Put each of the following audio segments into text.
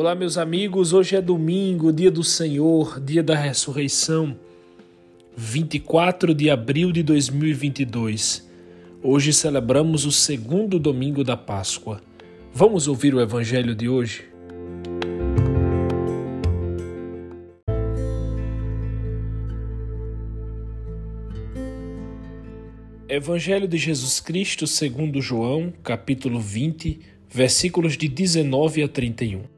Olá, meus amigos. Hoje é domingo, dia do Senhor, dia da ressurreição, 24 de abril de 2022. Hoje celebramos o segundo domingo da Páscoa. Vamos ouvir o evangelho de hoje? Evangelho de Jesus Cristo segundo João, capítulo 20, versículos de 19 a 31.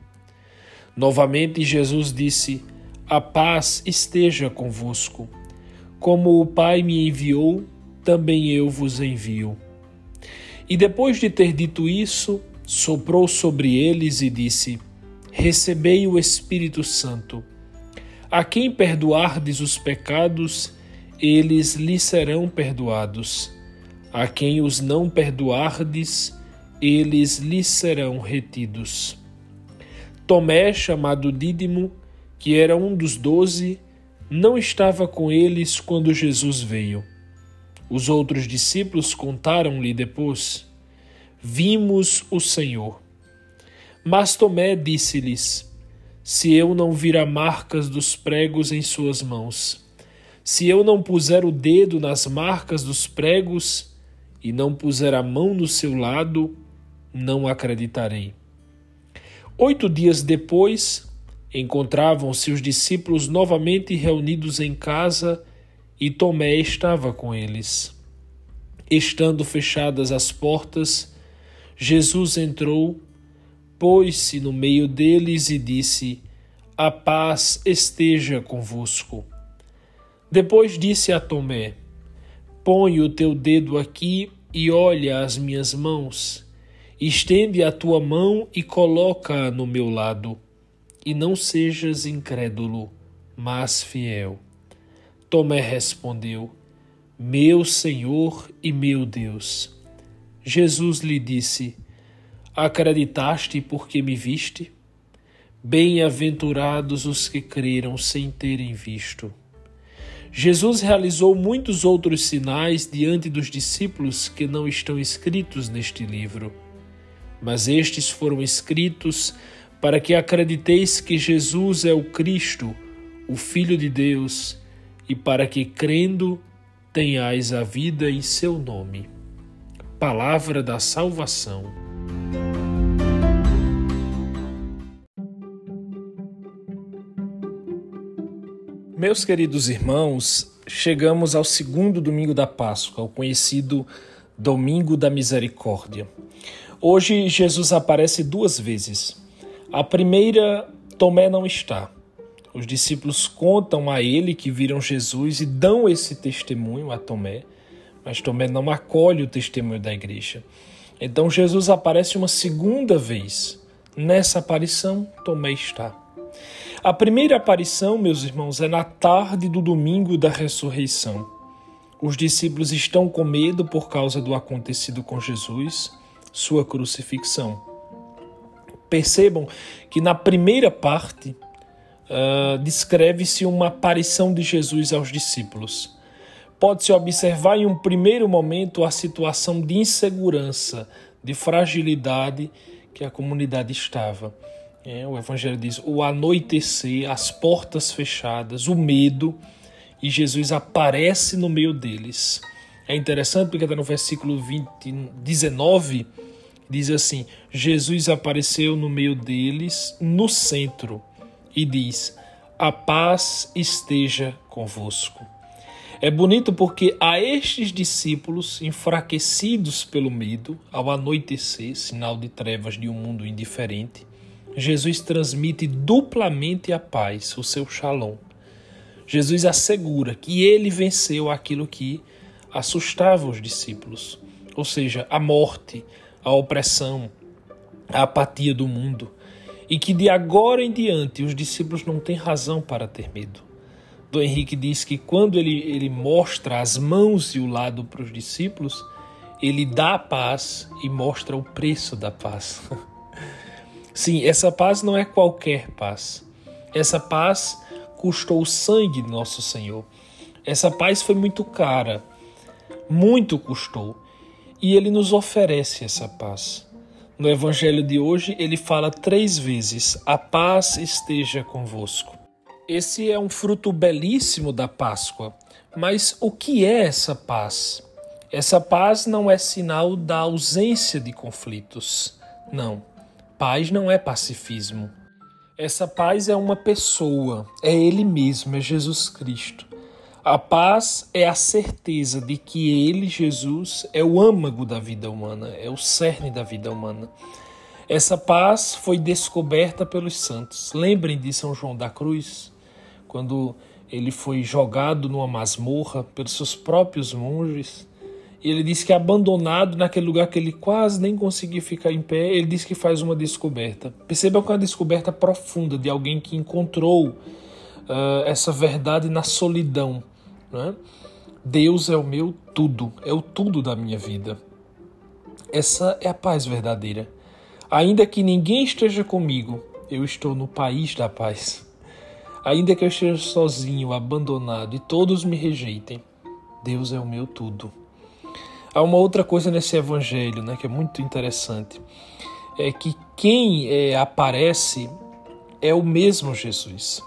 Novamente Jesus disse: A paz esteja convosco. Como o Pai me enviou, também eu vos envio. E depois de ter dito isso, soprou sobre eles e disse: Recebei o Espírito Santo. A quem perdoardes os pecados, eles lhe serão perdoados. A quem os não perdoardes, eles lhe serão retidos. Tomé, chamado Dídimo, que era um dos doze, não estava com eles quando Jesus veio. Os outros discípulos contaram-lhe depois: Vimos o Senhor. Mas Tomé disse-lhes: Se eu não vir as marcas dos pregos em suas mãos, se eu não puser o dedo nas marcas dos pregos e não puser a mão no seu lado, não acreditarei. Oito dias depois, encontravam-se os discípulos novamente reunidos em casa e Tomé estava com eles. Estando fechadas as portas, Jesus entrou, pôs-se no meio deles e disse: A paz esteja convosco. Depois disse a Tomé: Põe o teu dedo aqui e olha as minhas mãos Estende a tua mão e coloca-a no meu lado, e não sejas incrédulo, mas fiel. Tomé respondeu: Meu Senhor e meu Deus. Jesus lhe disse: Acreditaste porque me viste? Bem-aventurados os que creram sem terem visto. Jesus realizou muitos outros sinais diante dos discípulos que não estão escritos neste livro mas estes foram escritos para que acrediteis que Jesus é o Cristo, o Filho de Deus, e para que, crendo, tenhais a vida em seu nome. Palavra da salvação. Meus queridos irmãos, chegamos ao segundo domingo da Páscoa, o conhecido Domingo da Misericórdia. Hoje Jesus aparece duas vezes. A primeira, Tomé não está. Os discípulos contam a ele que viram Jesus e dão esse testemunho a Tomé, mas Tomé não acolhe o testemunho da igreja. Então Jesus aparece uma segunda vez. Nessa aparição, Tomé está. A primeira aparição, meus irmãos, é na tarde do domingo da ressurreição. Os discípulos estão com medo por causa do acontecido com Jesus sua crucifixão. Percebam que na primeira parte uh, descreve-se uma aparição de Jesus aos discípulos. Pode-se observar em um primeiro momento a situação de insegurança, de fragilidade que a comunidade estava. É, o Evangelho diz: o anoitecer, as portas fechadas, o medo, e Jesus aparece no meio deles. É interessante porque está no versículo 20, 19, diz assim: Jesus apareceu no meio deles, no centro, e diz: A paz esteja convosco. É bonito porque a estes discípulos, enfraquecidos pelo medo, ao anoitecer, sinal de trevas de um mundo indiferente, Jesus transmite duplamente a paz, o seu shalom. Jesus assegura que ele venceu aquilo que assustava os discípulos, ou seja, a morte, a opressão, a apatia do mundo. e que de agora em diante os discípulos não têm razão para ter medo. Dom Henrique diz que quando ele, ele mostra as mãos e o lado para os discípulos, ele dá a paz e mostra o preço da paz. Sim, essa paz não é qualquer paz. Essa paz custou o sangue de nosso Senhor. Essa paz foi muito cara, muito custou. E ele nos oferece essa paz. No evangelho de hoje, ele fala três vezes: A paz esteja convosco. Esse é um fruto belíssimo da Páscoa. Mas o que é essa paz? Essa paz não é sinal da ausência de conflitos. Não. Paz não é pacifismo. Essa paz é uma pessoa, é Ele mesmo, é Jesus Cristo. A paz é a certeza de que Ele, Jesus, é o âmago da vida humana, é o cerne da vida humana. Essa paz foi descoberta pelos santos. Lembrem de São João da Cruz, quando ele foi jogado numa masmorra pelos seus próprios monges. E ele disse que abandonado naquele lugar que ele quase nem conseguia ficar em pé, ele disse que faz uma descoberta. Perceba que é uma descoberta profunda de alguém que encontrou uh, essa verdade na solidão né? Deus é o meu tudo, é o tudo da minha vida. Essa é a paz verdadeira. Ainda que ninguém esteja comigo, eu estou no país da paz. Ainda que eu esteja sozinho, abandonado e todos me rejeitem, Deus é o meu tudo. Há uma outra coisa nesse evangelho, né, que é muito interessante, é que quem é, aparece é o mesmo Jesus.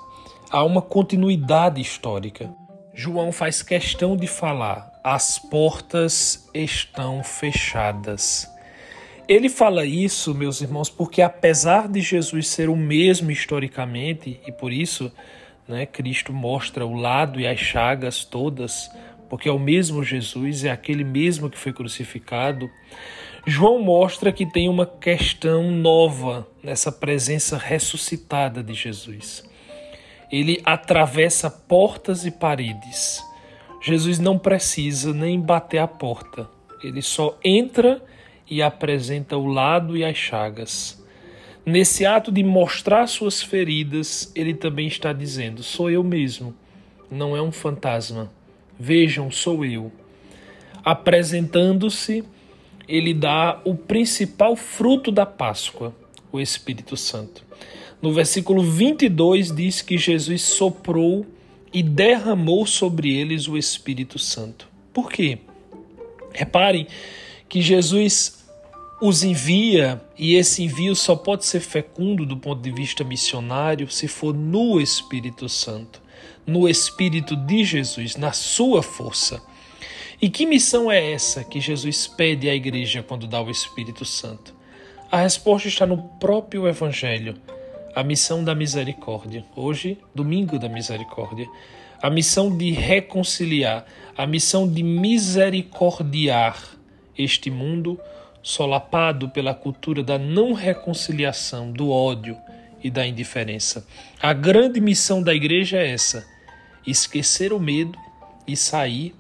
Há uma continuidade histórica. João faz questão de falar: as portas estão fechadas. Ele fala isso, meus irmãos, porque apesar de Jesus ser o mesmo historicamente, e por isso né, Cristo mostra o lado e as chagas todas, porque é o mesmo Jesus, é aquele mesmo que foi crucificado, João mostra que tem uma questão nova nessa presença ressuscitada de Jesus ele atravessa portas e paredes. Jesus não precisa nem bater a porta, ele só entra e apresenta o lado e as chagas. Nesse ato de mostrar suas feridas, ele também está dizendo: Sou eu mesmo, não é um fantasma. Vejam, sou eu. Apresentando-se, ele dá o principal fruto da Páscoa, o Espírito Santo. No versículo 22 diz que Jesus soprou e derramou sobre eles o Espírito Santo. Por quê? Reparem que Jesus os envia e esse envio só pode ser fecundo do ponto de vista missionário se for no Espírito Santo, no Espírito de Jesus, na sua força. E que missão é essa que Jesus pede à igreja quando dá o Espírito Santo? A resposta está no próprio Evangelho a missão da misericórdia. Hoje, domingo da misericórdia. A missão de reconciliar, a missão de misericordiar este mundo solapado pela cultura da não reconciliação, do ódio e da indiferença. A grande missão da igreja é essa: esquecer o medo e sair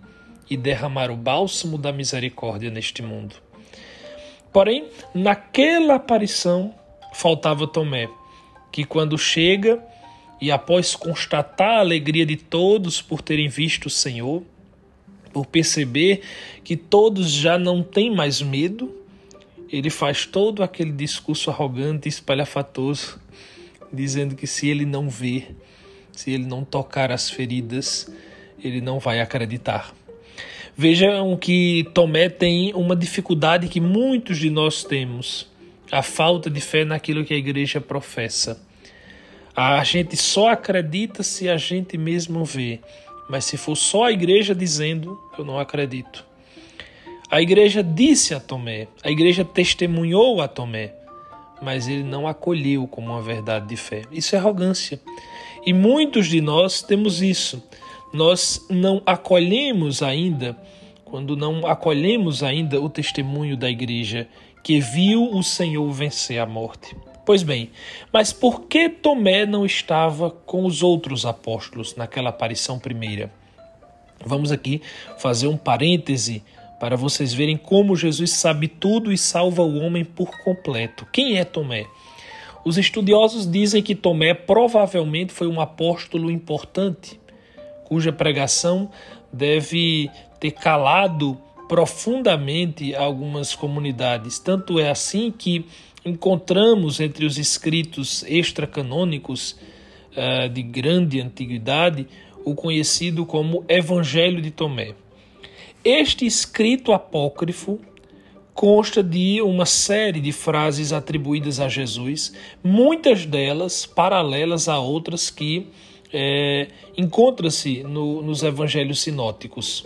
e derramar o bálsamo da misericórdia neste mundo. Porém, naquela aparição faltava Tomé que quando chega e após constatar a alegria de todos por terem visto o Senhor, por perceber que todos já não têm mais medo, ele faz todo aquele discurso arrogante e espalhafatoso, dizendo que se ele não ver, se ele não tocar as feridas, ele não vai acreditar. Vejam que Tomé tem uma dificuldade que muitos de nós temos a falta de fé naquilo que a igreja professa. A gente só acredita se a gente mesmo vê, mas se for só a igreja dizendo, eu não acredito. A igreja disse a Tomé, a igreja testemunhou a Tomé, mas ele não acolheu como uma verdade de fé. Isso é arrogância. E muitos de nós temos isso. Nós não acolhemos ainda, quando não acolhemos ainda o testemunho da igreja que viu o Senhor vencer a morte. Pois bem, mas por que Tomé não estava com os outros apóstolos naquela aparição primeira? Vamos aqui fazer um parêntese para vocês verem como Jesus sabe tudo e salva o homem por completo. Quem é Tomé? Os estudiosos dizem que Tomé provavelmente foi um apóstolo importante, cuja pregação deve ter calado profundamente algumas comunidades. Tanto é assim que encontramos entre os escritos extracanônicos uh, de grande antiguidade o conhecido como Evangelho de Tomé. Este escrito apócrifo consta de uma série de frases atribuídas a Jesus, muitas delas paralelas a outras que é, encontra-se no, nos evangelhos sinóticos.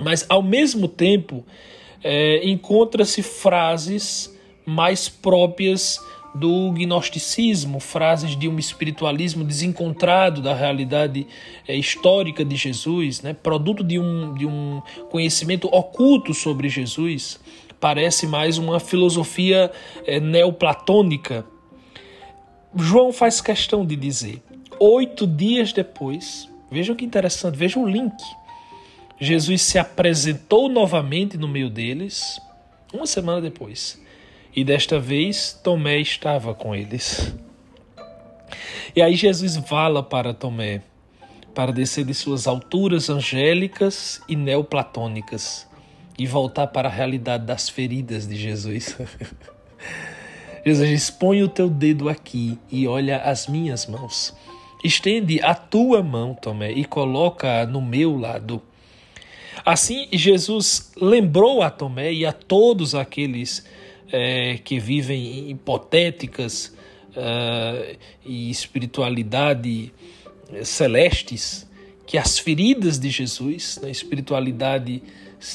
Mas, ao mesmo tempo, é, encontra-se frases mais próprias do gnosticismo, frases de um espiritualismo desencontrado da realidade é, histórica de Jesus, né? produto de um, de um conhecimento oculto sobre Jesus, parece mais uma filosofia é, neoplatônica. João faz questão de dizer: oito dias depois, vejam que interessante, vejam o link. Jesus se apresentou novamente no meio deles, uma semana depois. E desta vez Tomé estava com eles. E aí Jesus fala para Tomé para descer de suas alturas angélicas e neoplatônicas e voltar para a realidade das feridas de Jesus. Jesus diz: põe o teu dedo aqui e olha as minhas mãos. Estende a tua mão, Tomé, e coloca no meu lado. Assim, Jesus lembrou a Tomé e a todos aqueles é, que vivem em hipotéticas uh, e espiritualidade celestes que as feridas de Jesus, na espiritualidade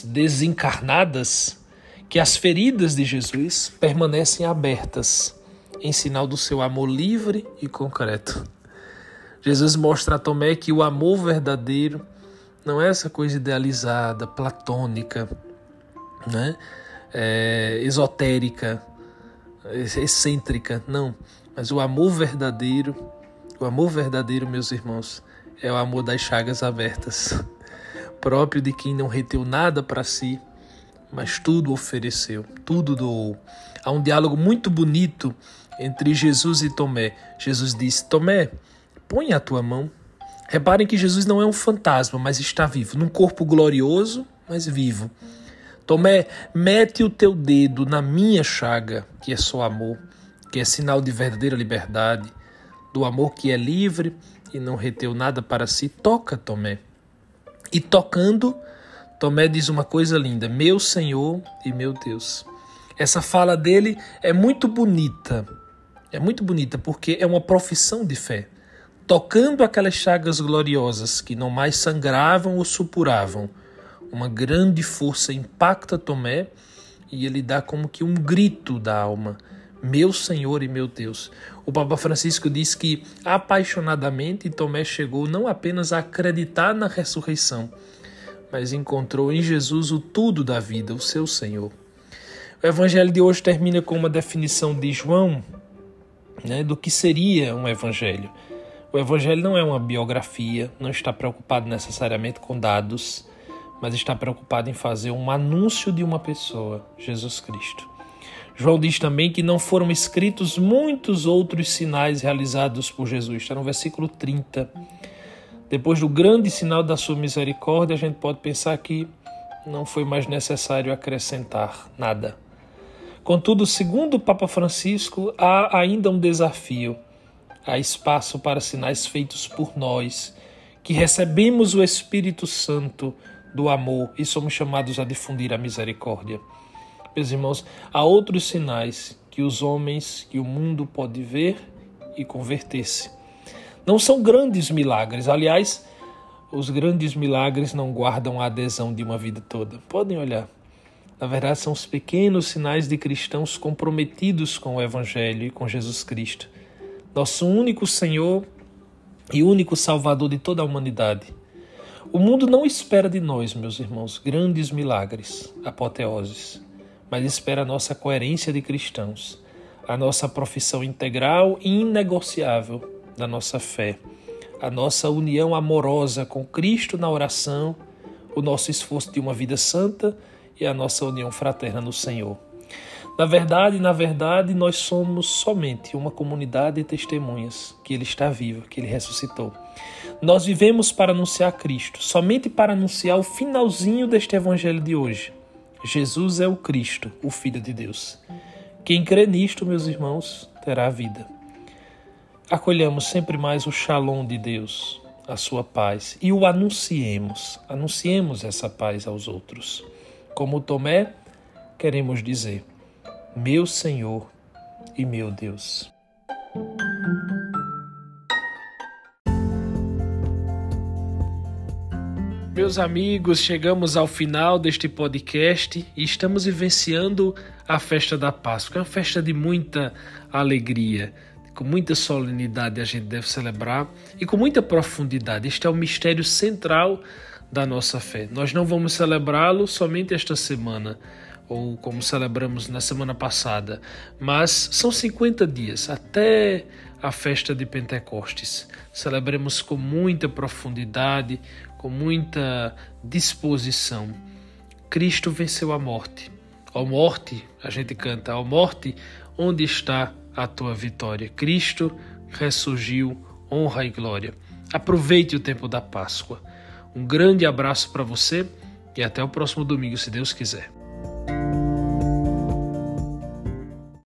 desencarnadas, que as feridas de Jesus permanecem abertas em sinal do seu amor livre e concreto. Jesus mostra a Tomé que o amor verdadeiro não é essa coisa idealizada, platônica, né? É, esotérica, excêntrica, não. Mas o amor verdadeiro, o amor verdadeiro, meus irmãos, é o amor das chagas abertas, próprio de quem não reteu nada para si, mas tudo ofereceu, tudo doou. Há um diálogo muito bonito entre Jesus e Tomé. Jesus disse: Tomé, põe a tua mão. Reparem que Jesus não é um fantasma, mas está vivo, num corpo glorioso, mas vivo. Tomé, mete o teu dedo na minha chaga, que é só amor, que é sinal de verdadeira liberdade, do amor que é livre e não reteu nada para si. Toca, Tomé. E tocando, Tomé diz uma coisa linda: Meu Senhor e meu Deus. Essa fala dele é muito bonita. É muito bonita porque é uma profissão de fé tocando aquelas chagas gloriosas que não mais sangravam ou supuravam. Uma grande força impacta Tomé e ele dá como que um grito da alma: Meu Senhor e meu Deus. O Papa Francisco diz que apaixonadamente Tomé chegou não apenas a acreditar na ressurreição, mas encontrou em Jesus o tudo da vida, o seu Senhor. O evangelho de hoje termina com uma definição de João né, do que seria um evangelho. O Evangelho não é uma biografia, não está preocupado necessariamente com dados, mas está preocupado em fazer um anúncio de uma pessoa, Jesus Cristo. João diz também que não foram escritos muitos outros sinais realizados por Jesus. Está no versículo 30. Depois do grande sinal da sua misericórdia, a gente pode pensar que não foi mais necessário acrescentar nada. Contudo, segundo o Papa Francisco, há ainda um desafio há espaço para sinais feitos por nós, que recebemos o Espírito Santo do amor e somos chamados a difundir a misericórdia. Meus irmãos, há outros sinais que os homens, que o mundo pode ver e converter-se. Não são grandes milagres, aliás, os grandes milagres não guardam a adesão de uma vida toda. Podem olhar. Na verdade, são os pequenos sinais de cristãos comprometidos com o Evangelho e com Jesus Cristo nosso único Senhor e único Salvador de toda a humanidade. O mundo não espera de nós, meus irmãos, grandes milagres, apoteoses, mas espera a nossa coerência de cristãos, a nossa profissão integral e inegociável da nossa fé, a nossa união amorosa com Cristo na oração, o nosso esforço de uma vida santa e a nossa união fraterna no Senhor. Na verdade, na verdade, nós somos somente uma comunidade de testemunhas que ele está vivo, que ele ressuscitou. Nós vivemos para anunciar Cristo, somente para anunciar o finalzinho deste evangelho de hoje. Jesus é o Cristo, o Filho de Deus. Quem crê nisto, meus irmãos, terá vida. Acolhamos sempre mais o shalom de Deus, a sua paz, e o anunciemos. Anunciemos essa paz aos outros. Como Tomé, queremos dizer: Meu Senhor e meu Deus. Meus amigos, chegamos ao final deste podcast e estamos vivenciando a festa da Páscoa. É uma festa de muita alegria, com muita solenidade a gente deve celebrar e com muita profundidade. Este é o mistério central da nossa fé. Nós não vamos celebrá-lo somente esta semana, ou como celebramos na semana passada, mas são 50 dias até a festa de Pentecostes. Celebremos com muita profundidade, com muita disposição. Cristo venceu a morte. Ó morte, a gente canta, ó morte, onde está a tua vitória? Cristo ressurgiu, honra e glória. Aproveite o tempo da Páscoa. Um grande abraço para você e até o próximo domingo, se Deus quiser. thank you